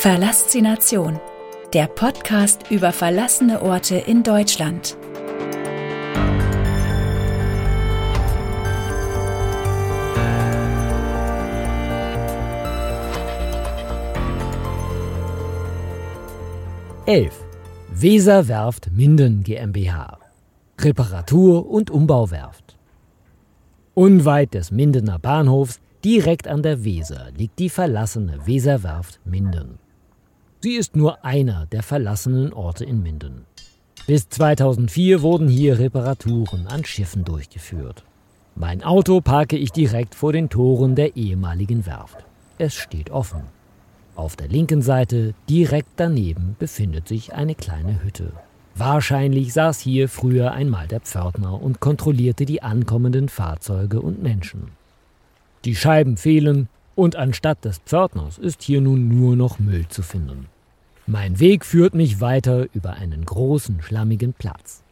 Verlassination, der Podcast über verlassene Orte in Deutschland. Elf. Weserwerft Minden GmbH. Reparatur- und Umbauwerft. Unweit des Mindener Bahnhofs, direkt an der Weser, liegt die verlassene Weserwerft Minden. Sie ist nur einer der verlassenen Orte in Minden. Bis 2004 wurden hier Reparaturen an Schiffen durchgeführt. Mein Auto parke ich direkt vor den Toren der ehemaligen Werft. Es steht offen. Auf der linken Seite, direkt daneben, befindet sich eine kleine Hütte. Wahrscheinlich saß hier früher einmal der Pförtner und kontrollierte die ankommenden Fahrzeuge und Menschen. Die Scheiben fehlen und anstatt des Pförtners ist hier nun nur noch Müll zu finden. Mein Weg führt mich weiter über einen großen, schlammigen Platz.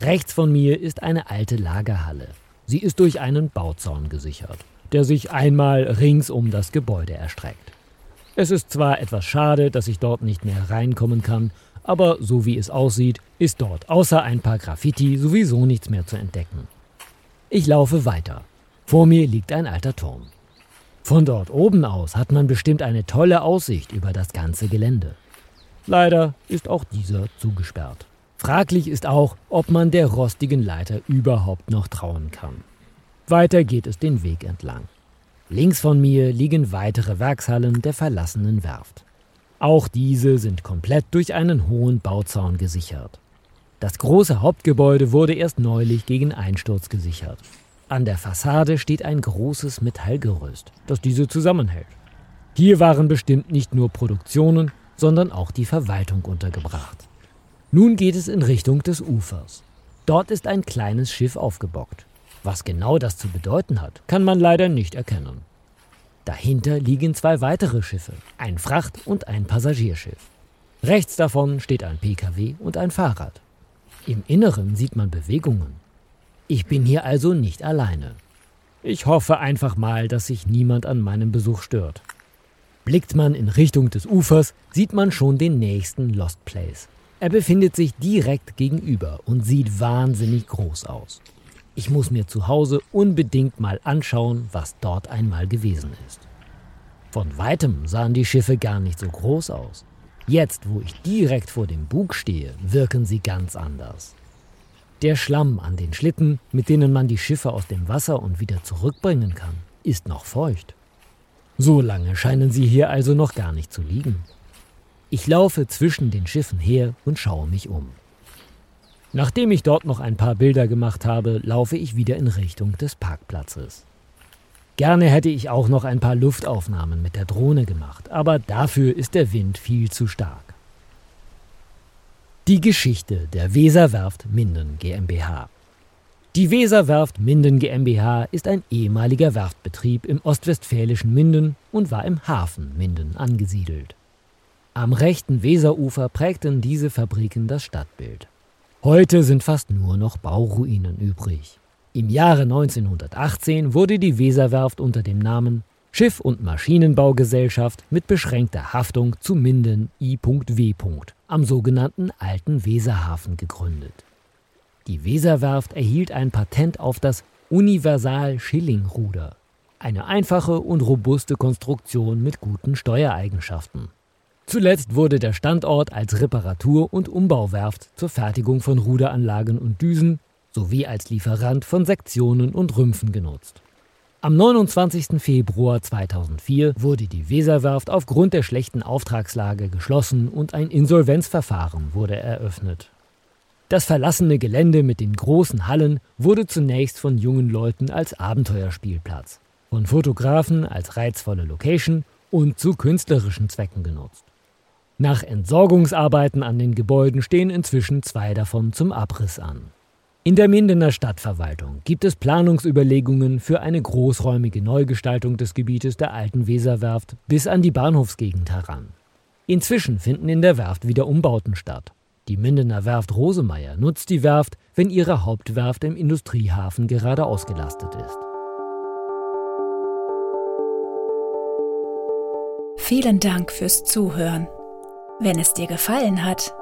Rechts von mir ist eine alte Lagerhalle. Sie ist durch einen Bauzaun gesichert, der sich einmal rings um das Gebäude erstreckt. Es ist zwar etwas schade, dass ich dort nicht mehr reinkommen kann, aber so wie es aussieht, ist dort außer ein paar Graffiti sowieso nichts mehr zu entdecken. Ich laufe weiter. Vor mir liegt ein alter Turm. Von dort oben aus hat man bestimmt eine tolle Aussicht über das ganze Gelände. Leider ist auch dieser zugesperrt. Fraglich ist auch, ob man der rostigen Leiter überhaupt noch trauen kann. Weiter geht es den Weg entlang. Links von mir liegen weitere Werkshallen der verlassenen Werft. Auch diese sind komplett durch einen hohen Bauzaun gesichert. Das große Hauptgebäude wurde erst neulich gegen Einsturz gesichert. An der Fassade steht ein großes Metallgerüst, das diese zusammenhält. Hier waren bestimmt nicht nur Produktionen, sondern auch die Verwaltung untergebracht. Nun geht es in Richtung des Ufers. Dort ist ein kleines Schiff aufgebockt. Was genau das zu bedeuten hat, kann man leider nicht erkennen. Dahinter liegen zwei weitere Schiffe, ein Fracht- und ein Passagierschiff. Rechts davon steht ein Pkw und ein Fahrrad. Im Inneren sieht man Bewegungen. Ich bin hier also nicht alleine. Ich hoffe einfach mal, dass sich niemand an meinem Besuch stört. Blickt man in Richtung des Ufers, sieht man schon den nächsten Lost Place. Er befindet sich direkt gegenüber und sieht wahnsinnig groß aus. Ich muss mir zu Hause unbedingt mal anschauen, was dort einmal gewesen ist. Von weitem sahen die Schiffe gar nicht so groß aus. Jetzt, wo ich direkt vor dem Bug stehe, wirken sie ganz anders. Der Schlamm an den Schlitten, mit denen man die Schiffe aus dem Wasser und wieder zurückbringen kann, ist noch feucht. So lange scheinen sie hier also noch gar nicht zu liegen. Ich laufe zwischen den Schiffen her und schaue mich um. Nachdem ich dort noch ein paar Bilder gemacht habe, laufe ich wieder in Richtung des Parkplatzes. Gerne hätte ich auch noch ein paar Luftaufnahmen mit der Drohne gemacht, aber dafür ist der Wind viel zu stark. Die Geschichte der Weserwerft Minden GmbH. Die Weserwerft Minden GmbH ist ein ehemaliger Werftbetrieb im ostwestfälischen Minden und war im Hafen Minden angesiedelt. Am rechten Weserufer prägten diese Fabriken das Stadtbild. Heute sind fast nur noch Bauruinen übrig. Im Jahre 1918 wurde die Weserwerft unter dem Namen Schiff- und Maschinenbaugesellschaft mit beschränkter Haftung zu Minden I.W am sogenannten Alten Weserhafen gegründet. Die Weserwerft erhielt ein Patent auf das Universal-Schilling-Ruder, eine einfache und robuste Konstruktion mit guten Steuereigenschaften. Zuletzt wurde der Standort als Reparatur- und Umbauwerft zur Fertigung von Ruderanlagen und Düsen sowie als Lieferant von Sektionen und Rümpfen genutzt. Am 29. Februar 2004 wurde die Weserwerft aufgrund der schlechten Auftragslage geschlossen und ein Insolvenzverfahren wurde eröffnet. Das verlassene Gelände mit den großen Hallen wurde zunächst von jungen Leuten als Abenteuerspielplatz, von Fotografen als reizvolle Location und zu künstlerischen Zwecken genutzt. Nach Entsorgungsarbeiten an den Gebäuden stehen inzwischen zwei davon zum Abriss an. In der Mindener Stadtverwaltung gibt es Planungsüberlegungen für eine großräumige Neugestaltung des Gebietes der alten Weserwerft bis an die Bahnhofsgegend heran. Inzwischen finden in der Werft wieder Umbauten statt. Die Mindener Werft Rosemeyer nutzt die Werft, wenn ihre Hauptwerft im Industriehafen gerade ausgelastet ist. vielen Dank fürs Zuhören. Wenn es dir gefallen hat,